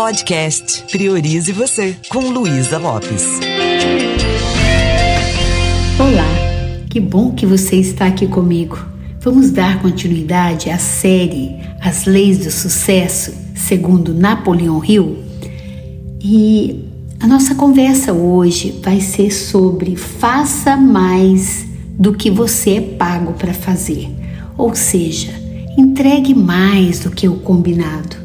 Podcast Priorize Você, com Luísa Lopes. Olá, que bom que você está aqui comigo. Vamos dar continuidade à série As Leis do Sucesso, segundo Napoleão Hill. E a nossa conversa hoje vai ser sobre faça mais do que você é pago para fazer. Ou seja, entregue mais do que o combinado.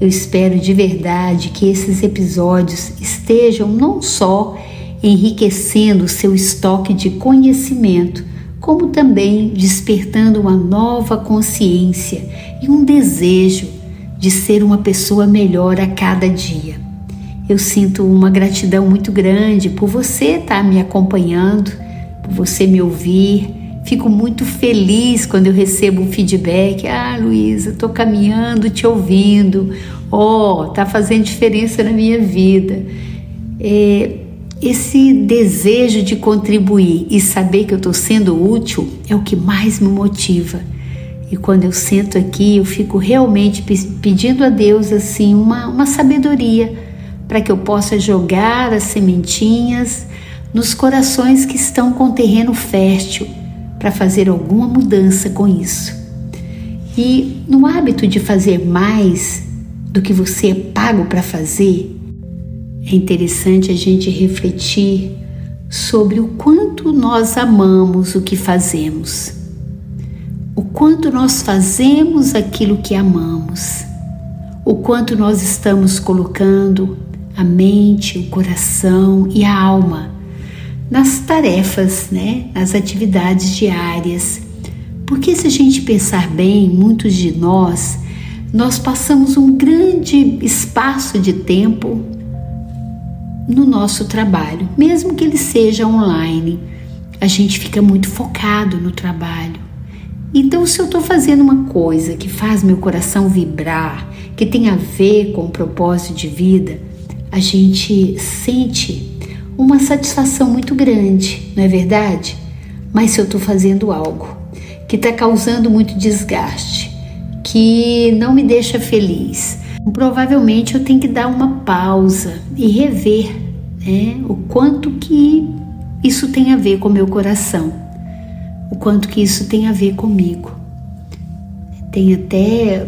Eu espero de verdade que esses episódios estejam não só enriquecendo o seu estoque de conhecimento, como também despertando uma nova consciência e um desejo de ser uma pessoa melhor a cada dia. Eu sinto uma gratidão muito grande por você estar me acompanhando, por você me ouvir Fico muito feliz quando eu recebo um feedback. Ah, Luísa, estou caminhando, te ouvindo. Oh, tá fazendo diferença na minha vida. É, esse desejo de contribuir e saber que eu estou sendo útil é o que mais me motiva. E quando eu sento aqui, eu fico realmente pedindo a Deus assim uma, uma sabedoria para que eu possa jogar as sementinhas nos corações que estão com terreno fértil para fazer alguma mudança com isso. E no hábito de fazer mais do que você é pago para fazer, é interessante a gente refletir sobre o quanto nós amamos o que fazemos, o quanto nós fazemos aquilo que amamos, o quanto nós estamos colocando a mente, o coração e a alma nas tarefas, né, nas atividades diárias. Porque se a gente pensar bem, muitos de nós, nós passamos um grande espaço de tempo no nosso trabalho, mesmo que ele seja online. A gente fica muito focado no trabalho. Então, se eu estou fazendo uma coisa que faz meu coração vibrar, que tem a ver com o propósito de vida, a gente sente uma satisfação muito grande, não é verdade? Mas se eu estou fazendo algo que está causando muito desgaste, que não me deixa feliz, provavelmente eu tenho que dar uma pausa e rever né, o quanto que isso tem a ver com meu coração, o quanto que isso tem a ver comigo. Tem até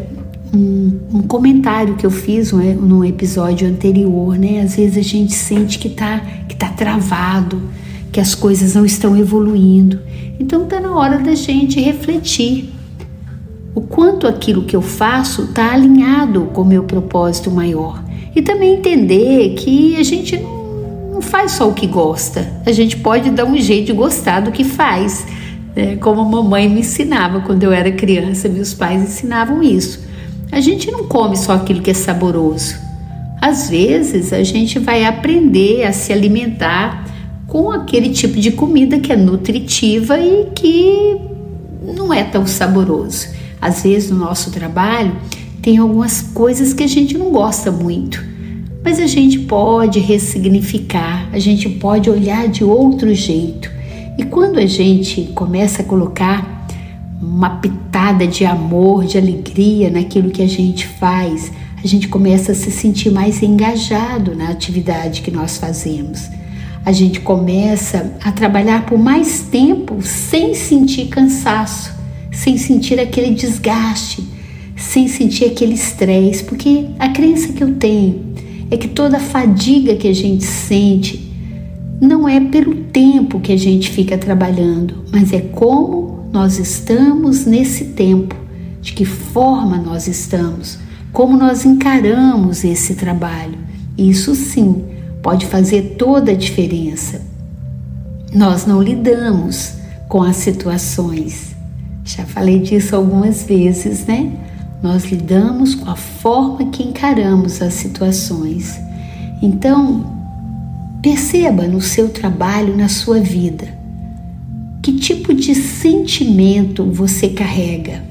um, um, comentário que eu fiz né, no episódio anterior, né? Às vezes a gente sente que está que tá travado, que as coisas não estão evoluindo. Então está na hora da gente refletir o quanto aquilo que eu faço está alinhado com o meu propósito maior. E também entender que a gente não faz só o que gosta, a gente pode dar um jeito de gostar do que faz. Né? Como a mamãe me ensinava quando eu era criança, meus pais ensinavam isso. A gente não come só aquilo que é saboroso. Às vezes a gente vai aprender a se alimentar com aquele tipo de comida que é nutritiva e que não é tão saboroso. Às vezes no nosso trabalho tem algumas coisas que a gente não gosta muito, mas a gente pode ressignificar, a gente pode olhar de outro jeito. E quando a gente começa a colocar uma pitada de amor, de alegria naquilo que a gente faz, a gente começa a se sentir mais engajado na atividade que nós fazemos. A gente começa a trabalhar por mais tempo sem sentir cansaço, sem sentir aquele desgaste, sem sentir aquele estresse, porque a crença que eu tenho é que toda a fadiga que a gente sente não é pelo tempo que a gente fica trabalhando, mas é como nós estamos nesse tempo, de que forma nós estamos, como nós encaramos esse trabalho. Isso sim pode fazer toda a diferença. Nós não lidamos com as situações. Já falei disso algumas vezes, né? Nós lidamos com a forma que encaramos as situações. Então, perceba no seu trabalho, na sua vida, que tipo de sentimento você carrega?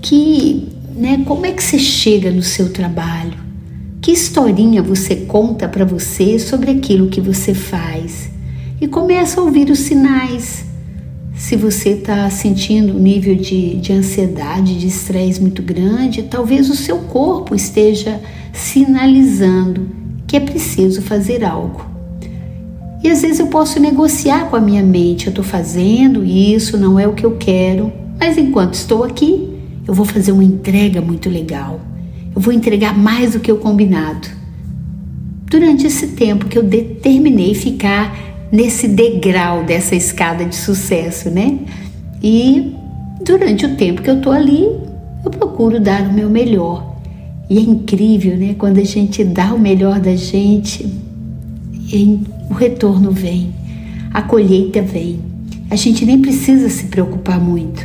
Que, né, como é que você chega no seu trabalho? Que historinha você conta para você sobre aquilo que você faz? E começa a ouvir os sinais. Se você está sentindo um nível de, de ansiedade, de estresse muito grande, talvez o seu corpo esteja sinalizando que é preciso fazer algo. E às vezes eu posso negociar com a minha mente: eu estou fazendo isso, não é o que eu quero, mas enquanto estou aqui, eu vou fazer uma entrega muito legal. Eu vou entregar mais do que o combinado. Durante esse tempo que eu determinei ficar nesse degrau dessa escada de sucesso, né? E durante o tempo que eu tô ali, eu procuro dar o meu melhor. E é incrível, né? Quando a gente dá o melhor da gente, o retorno vem, a colheita vem. A gente nem precisa se preocupar muito.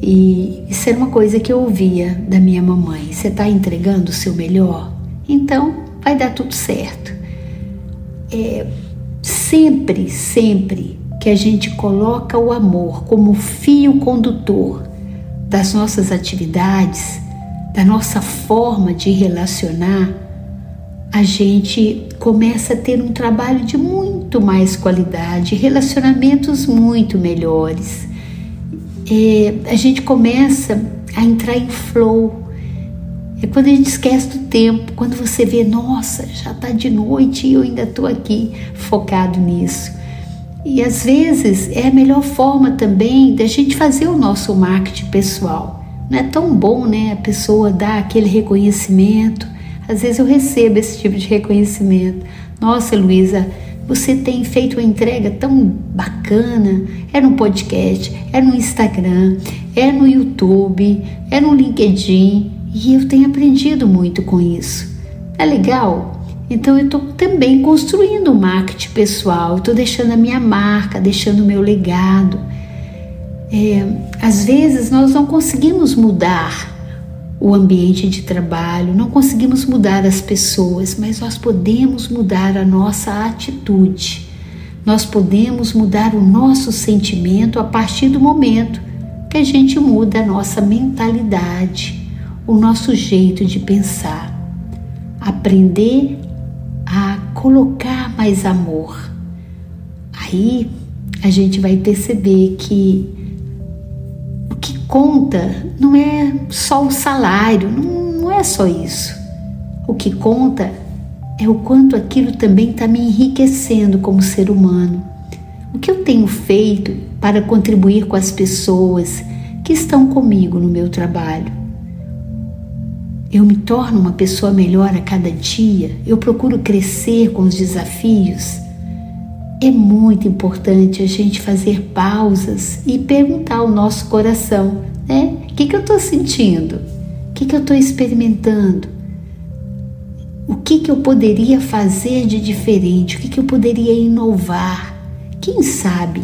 E isso era uma coisa que eu ouvia da minha mamãe: você está entregando o seu melhor? Então vai dar tudo certo. É, sempre, sempre que a gente coloca o amor como fio condutor das nossas atividades, da nossa forma de relacionar, a gente começa a ter um trabalho de muito mais qualidade, relacionamentos muito melhores é, a gente começa a entrar em flow. É quando a gente esquece do tempo, quando você vê, nossa, já está de noite e eu ainda estou aqui focado nisso. E às vezes é a melhor forma também da gente fazer o nosso marketing pessoal. Não é tão bom, né? A pessoa dar aquele reconhecimento. Às vezes eu recebo esse tipo de reconhecimento. Nossa, Luísa, você tem feito uma entrega tão bacana. É no podcast, é no Instagram, é no YouTube, é no LinkedIn e eu tenho aprendido muito com isso. É legal? Então eu estou também construindo o marketing pessoal, estou deixando a minha marca, deixando o meu legado. É, às vezes nós não conseguimos mudar o ambiente de trabalho, não conseguimos mudar as pessoas, mas nós podemos mudar a nossa atitude. Nós podemos mudar o nosso sentimento a partir do momento que a gente muda a nossa mentalidade, o nosso jeito de pensar. Aprender a colocar mais amor. Aí a gente vai perceber que conta não é só o salário, não, não é só isso. O que conta é o quanto aquilo também está me enriquecendo como ser humano. O que eu tenho feito para contribuir com as pessoas que estão comigo no meu trabalho? Eu me torno uma pessoa melhor a cada dia, eu procuro crescer com os desafios. É muito importante a gente fazer pausas e perguntar ao nosso coração, né? O que, que eu estou sentindo? O que, que eu estou experimentando? O que, que eu poderia fazer de diferente? O que, que eu poderia inovar? Quem sabe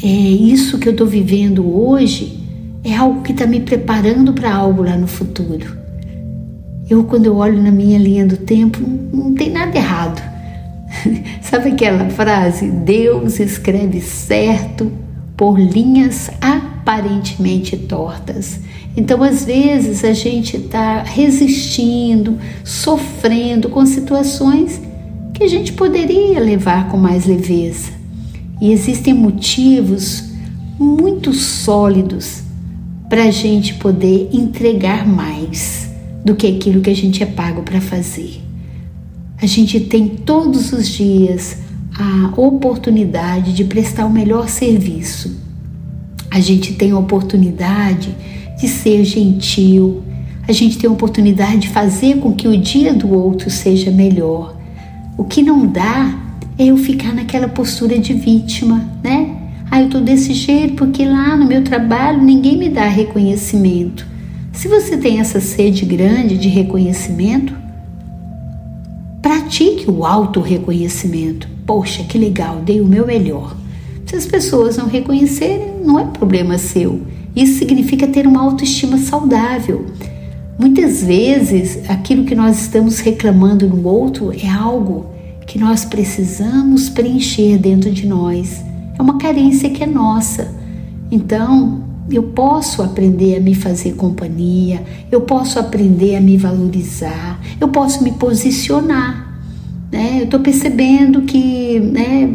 é isso que eu estou vivendo hoje é algo que está me preparando para algo lá no futuro. Eu, quando eu olho na minha linha do tempo, não tem nada errado. Sabe aquela frase? Deus escreve certo por linhas aparentemente tortas. Então, às vezes, a gente está resistindo, sofrendo com situações que a gente poderia levar com mais leveza. E existem motivos muito sólidos para a gente poder entregar mais do que aquilo que a gente é pago para fazer. A gente tem todos os dias a oportunidade de prestar o melhor serviço. A gente tem a oportunidade de ser gentil, a gente tem a oportunidade de fazer com que o dia do outro seja melhor. O que não dá é eu ficar naquela postura de vítima, né? Ah, eu tô desse jeito porque lá no meu trabalho ninguém me dá reconhecimento. Se você tem essa sede grande de reconhecimento, Pratique o auto-reconhecimento. Poxa, que legal, dei o meu melhor. Se as pessoas não reconhecerem, não é problema seu. Isso significa ter uma autoestima saudável. Muitas vezes, aquilo que nós estamos reclamando no outro é algo que nós precisamos preencher dentro de nós. É uma carência que é nossa. Então, eu posso aprender a me fazer companhia, eu posso aprender a me valorizar, eu posso me posicionar. Né? Eu estou percebendo que, né,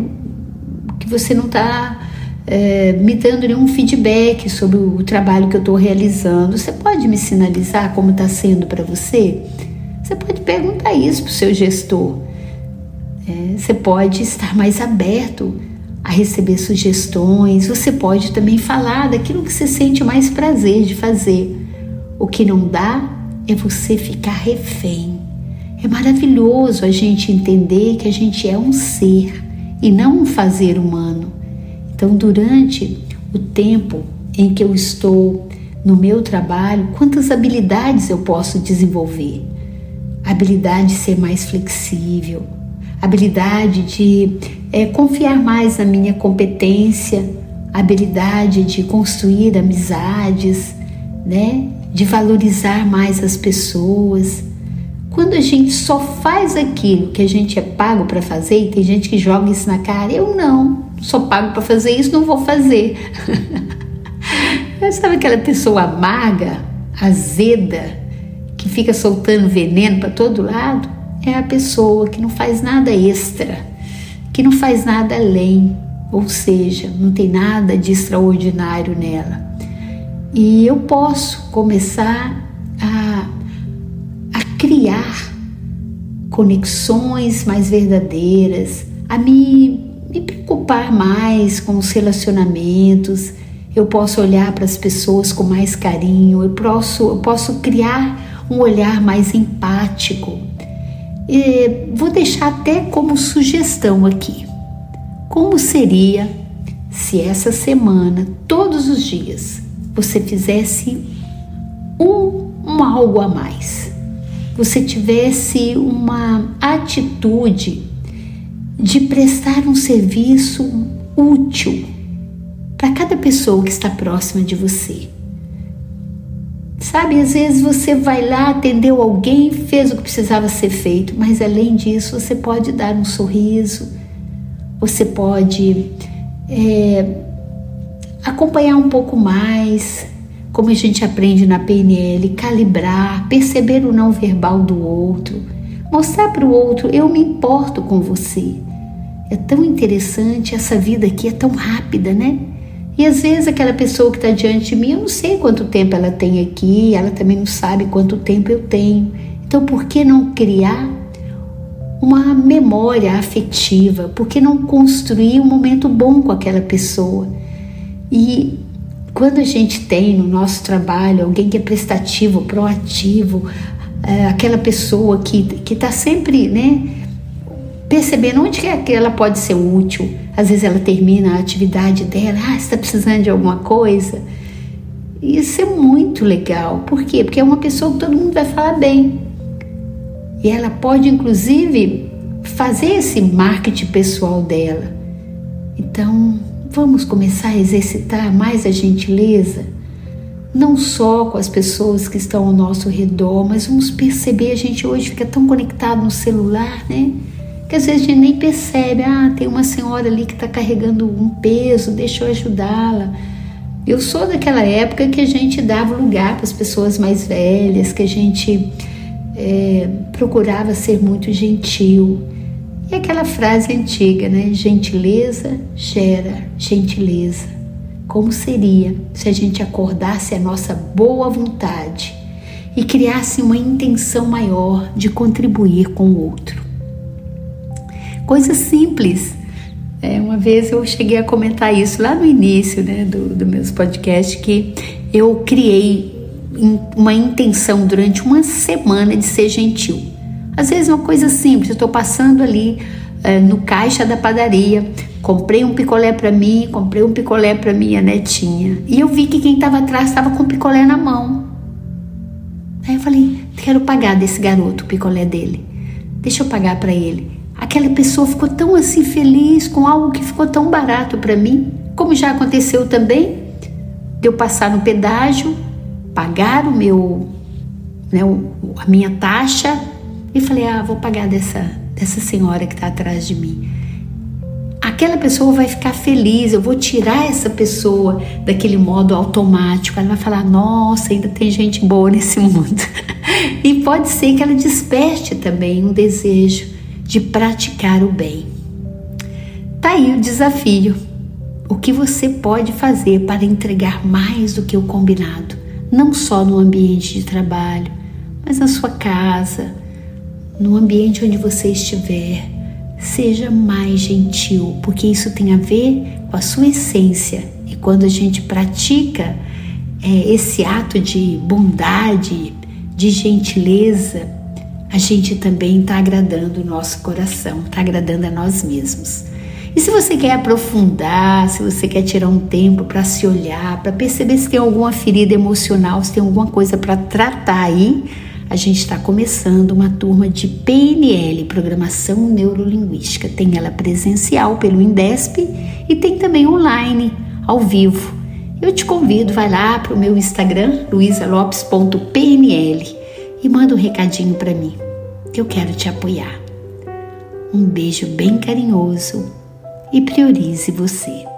que você não está é, me dando nenhum feedback sobre o trabalho que eu estou realizando. Você pode me sinalizar como está sendo para você? Você pode perguntar isso para o seu gestor. É, você pode estar mais aberto a receber sugestões. Você pode também falar daquilo que você sente mais prazer de fazer. O que não dá é você ficar refém. É maravilhoso a gente entender que a gente é um ser e não um fazer humano. Então, durante o tempo em que eu estou no meu trabalho, quantas habilidades eu posso desenvolver? habilidade de ser mais flexível, habilidade de é, confiar mais na minha competência, habilidade de construir amizades, né? De valorizar mais as pessoas. Quando a gente só faz aquilo que a gente é pago para fazer, e tem gente que joga isso na cara, eu não, sou pago para fazer isso, não vou fazer. Sabe aquela pessoa amarga, azeda, que fica soltando veneno para todo lado? É a pessoa que não faz nada extra, que não faz nada além, ou seja, não tem nada de extraordinário nela. E eu posso começar a, a criar conexões mais verdadeiras, a me, me preocupar mais com os relacionamentos. Eu posso olhar para as pessoas com mais carinho, eu posso, eu posso criar um olhar mais empático. Vou deixar até como sugestão aqui. Como seria se essa semana, todos os dias, você fizesse um, um algo a mais? Você tivesse uma atitude de prestar um serviço útil para cada pessoa que está próxima de você. Sabe, às vezes você vai lá, atendeu alguém, fez o que precisava ser feito, mas além disso, você pode dar um sorriso, você pode é, acompanhar um pouco mais, como a gente aprende na PNL, calibrar, perceber o não verbal do outro, mostrar para o outro: eu me importo com você. É tão interessante, essa vida aqui é tão rápida, né? E às vezes aquela pessoa que está diante de mim, eu não sei quanto tempo ela tem aqui, ela também não sabe quanto tempo eu tenho. Então, por que não criar uma memória afetiva? Por que não construir um momento bom com aquela pessoa? E quando a gente tem no nosso trabalho alguém que é prestativo, proativo, é, aquela pessoa que está sempre, né? Percebendo onde é que ela pode ser útil. Às vezes ela termina a atividade dela, ah, está precisando de alguma coisa. Isso é muito legal. Por quê? Porque é uma pessoa que todo mundo vai falar bem. E ela pode, inclusive, fazer esse marketing pessoal dela. Então, vamos começar a exercitar mais a gentileza, não só com as pessoas que estão ao nosso redor, mas vamos perceber, a gente hoje fica tão conectado no celular, né? Que às vezes a gente nem percebe, ah, tem uma senhora ali que está carregando um peso, deixa eu ajudá-la. Eu sou daquela época que a gente dava lugar para as pessoas mais velhas, que a gente é, procurava ser muito gentil. E aquela frase antiga, né? Gentileza gera gentileza. Como seria se a gente acordasse a nossa boa vontade e criasse uma intenção maior de contribuir com o outro? Coisa simples. É, uma vez eu cheguei a comentar isso lá no início né, do, do meus podcasts, que eu criei uma intenção durante uma semana de ser gentil. Às vezes uma coisa simples, eu estou passando ali é, no caixa da padaria, comprei um picolé para mim, comprei um picolé para minha netinha e eu vi que quem estava atrás estava com o picolé na mão. Aí eu falei, quero pagar desse garoto o picolé dele, deixa eu pagar para ele. Aquela pessoa ficou tão assim feliz com algo que ficou tão barato para mim, como já aconteceu também, de eu passar no pedágio, pagar o meu, né, a minha taxa e falei, ah, vou pagar dessa, dessa senhora que está atrás de mim. Aquela pessoa vai ficar feliz, eu vou tirar essa pessoa daquele modo automático. Ela vai falar: Nossa, ainda tem gente boa nesse mundo. e pode ser que ela desperte também um desejo de praticar o bem. Tá aí o desafio. o que você pode fazer para entregar mais do que o combinado, não só no ambiente de trabalho, mas na sua casa, no ambiente onde você estiver. Seja mais gentil, porque isso tem a ver com a sua essência. E quando a gente pratica é, esse ato de bondade, de gentileza, a gente também está agradando o nosso coração, está agradando a nós mesmos. E se você quer aprofundar, se você quer tirar um tempo para se olhar, para perceber se tem alguma ferida emocional, se tem alguma coisa para tratar aí, a gente está começando uma turma de PNL, Programação Neurolinguística. Tem ela presencial pelo Indesp e tem também online, ao vivo. Eu te convido, vai lá para o meu Instagram, luisalopes.pnl e manda um recadinho para mim, que eu quero te apoiar. Um beijo bem carinhoso e priorize você.